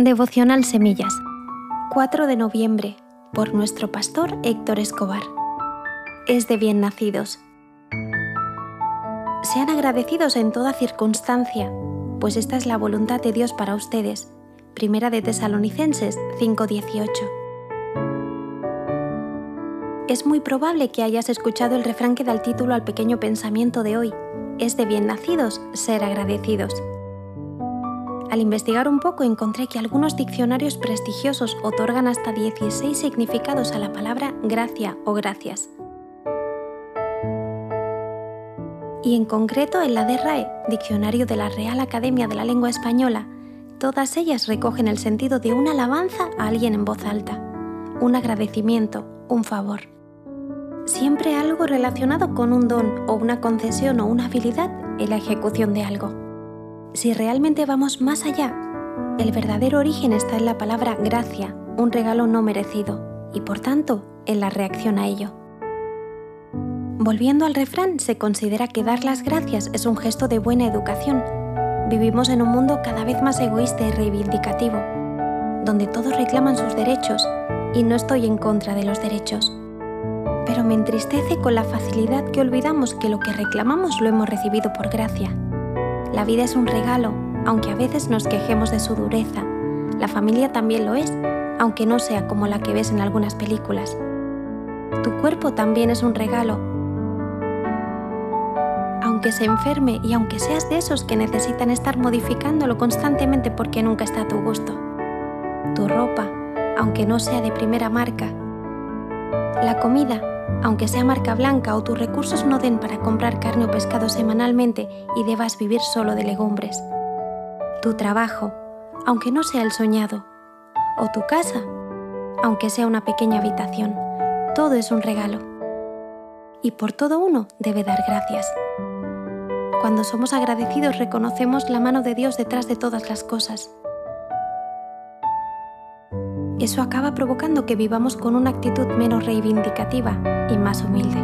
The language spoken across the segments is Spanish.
Devocional Semillas, 4 de noviembre, por nuestro pastor Héctor Escobar. Es de bien nacidos. Sean agradecidos en toda circunstancia, pues esta es la voluntad de Dios para ustedes. Primera de Tesalonicenses 5:18. Es muy probable que hayas escuchado el refrán que da el título al pequeño pensamiento de hoy. Es de bien nacidos ser agradecidos. Al investigar un poco encontré que algunos diccionarios prestigiosos otorgan hasta 16 significados a la palabra gracia o gracias. Y en concreto en la DRAE, Diccionario de la Real Academia de la Lengua Española, todas ellas recogen el sentido de una alabanza a alguien en voz alta, un agradecimiento, un favor. Siempre algo relacionado con un don o una concesión o una habilidad en la ejecución de algo. Si realmente vamos más allá, el verdadero origen está en la palabra gracia, un regalo no merecido, y por tanto en la reacción a ello. Volviendo al refrán, se considera que dar las gracias es un gesto de buena educación. Vivimos en un mundo cada vez más egoísta y reivindicativo, donde todos reclaman sus derechos, y no estoy en contra de los derechos. Pero me entristece con la facilidad que olvidamos que lo que reclamamos lo hemos recibido por gracia la vida es un regalo, aunque a veces nos quejemos de su dureza. La familia también lo es, aunque no sea como la que ves en algunas películas. Tu cuerpo también es un regalo. Aunque se enferme y aunque seas de esos que necesitan estar modificándolo constantemente porque nunca está a tu gusto. Tu ropa, aunque no sea de primera marca. La comida, aunque sea marca blanca o tus recursos no den para comprar carne o pescado semanalmente y debas vivir solo de legumbres. Tu trabajo, aunque no sea el soñado. O tu casa, aunque sea una pequeña habitación. Todo es un regalo. Y por todo uno debe dar gracias. Cuando somos agradecidos reconocemos la mano de Dios detrás de todas las cosas eso acaba provocando que vivamos con una actitud menos reivindicativa y más humilde.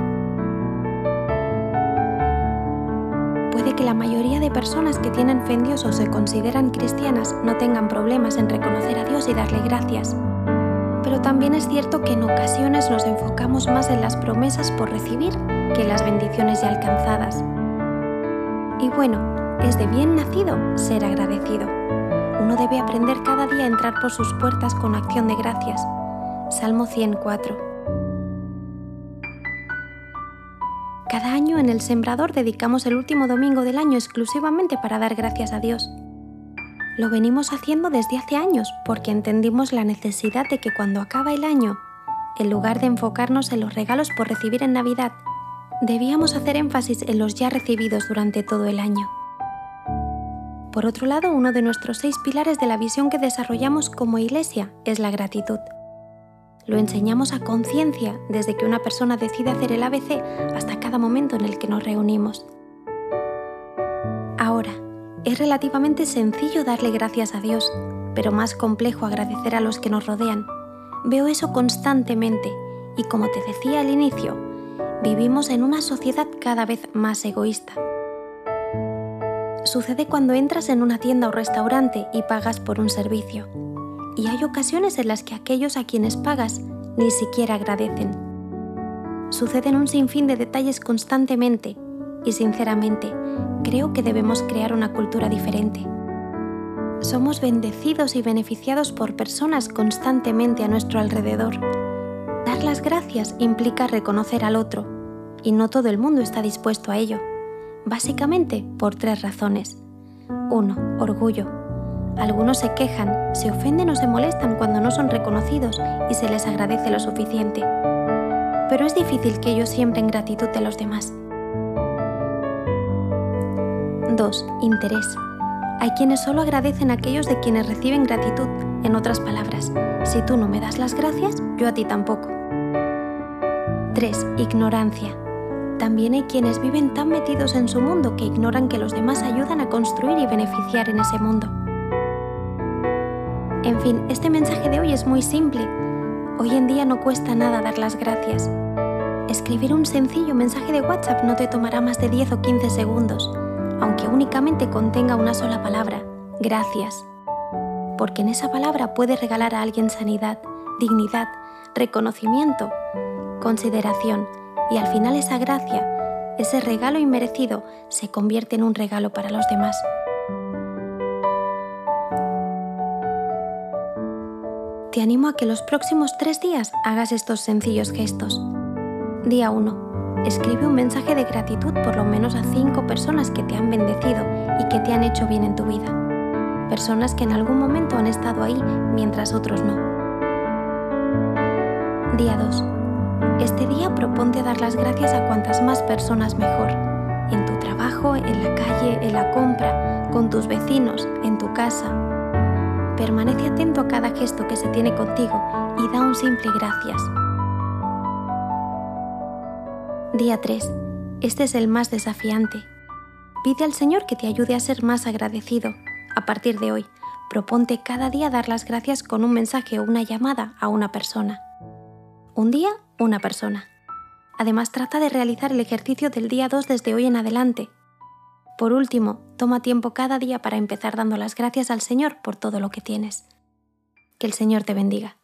Puede que la mayoría de personas que tienen fe en Dios o se consideran cristianas no tengan problemas en reconocer a Dios y darle gracias. Pero también es cierto que en ocasiones nos enfocamos más en las promesas por recibir que en las bendiciones ya alcanzadas. Y bueno, es de bien nacido ser agradecido uno debe aprender cada día a entrar por sus puertas con acción de gracias. Salmo 104. Cada año en el Sembrador dedicamos el último domingo del año exclusivamente para dar gracias a Dios. Lo venimos haciendo desde hace años porque entendimos la necesidad de que cuando acaba el año, en lugar de enfocarnos en los regalos por recibir en Navidad, debíamos hacer énfasis en los ya recibidos durante todo el año. Por otro lado, uno de nuestros seis pilares de la visión que desarrollamos como iglesia es la gratitud. Lo enseñamos a conciencia desde que una persona decide hacer el ABC hasta cada momento en el que nos reunimos. Ahora, es relativamente sencillo darle gracias a Dios, pero más complejo agradecer a los que nos rodean. Veo eso constantemente y como te decía al inicio, vivimos en una sociedad cada vez más egoísta sucede cuando entras en una tienda o restaurante y pagas por un servicio. Y hay ocasiones en las que aquellos a quienes pagas ni siquiera agradecen. Suceden un sinfín de detalles constantemente y sinceramente creo que debemos crear una cultura diferente. Somos bendecidos y beneficiados por personas constantemente a nuestro alrededor. Dar las gracias implica reconocer al otro, y no todo el mundo está dispuesto a ello básicamente por tres razones. 1. Orgullo. Algunos se quejan, se ofenden o se molestan cuando no son reconocidos y se les agradece lo suficiente. Pero es difícil que ellos siembren gratitud de los demás. 2. Interés. Hay quienes solo agradecen a aquellos de quienes reciben gratitud. En otras palabras, si tú no me das las gracias, yo a ti tampoco. 3. Ignorancia. También hay quienes viven tan metidos en su mundo que ignoran que los demás ayudan a construir y beneficiar en ese mundo. En fin, este mensaje de hoy es muy simple. Hoy en día no cuesta nada dar las gracias. Escribir un sencillo mensaje de WhatsApp no te tomará más de 10 o 15 segundos, aunque únicamente contenga una sola palabra, gracias. porque en esa palabra puedes regalar a alguien sanidad, dignidad, reconocimiento, consideración y al final esa gracia, ese regalo inmerecido, se convierte en un regalo para los demás. Te animo a que los próximos tres días hagas estos sencillos gestos. Día 1. Escribe un mensaje de gratitud por lo menos a cinco personas que te han bendecido y que te han hecho bien en tu vida. Personas que en algún momento han estado ahí mientras otros no. Día 2. Este día proponte dar las gracias a cuantas más personas mejor. En tu trabajo, en la calle, en la compra, con tus vecinos, en tu casa. Permanece atento a cada gesto que se tiene contigo y da un simple gracias. Día 3. Este es el más desafiante. Pide al Señor que te ayude a ser más agradecido. A partir de hoy, proponte cada día dar las gracias con un mensaje o una llamada a una persona. Un día, una persona. Además, trata de realizar el ejercicio del día 2 desde hoy en adelante. Por último, toma tiempo cada día para empezar dando las gracias al Señor por todo lo que tienes. Que el Señor te bendiga.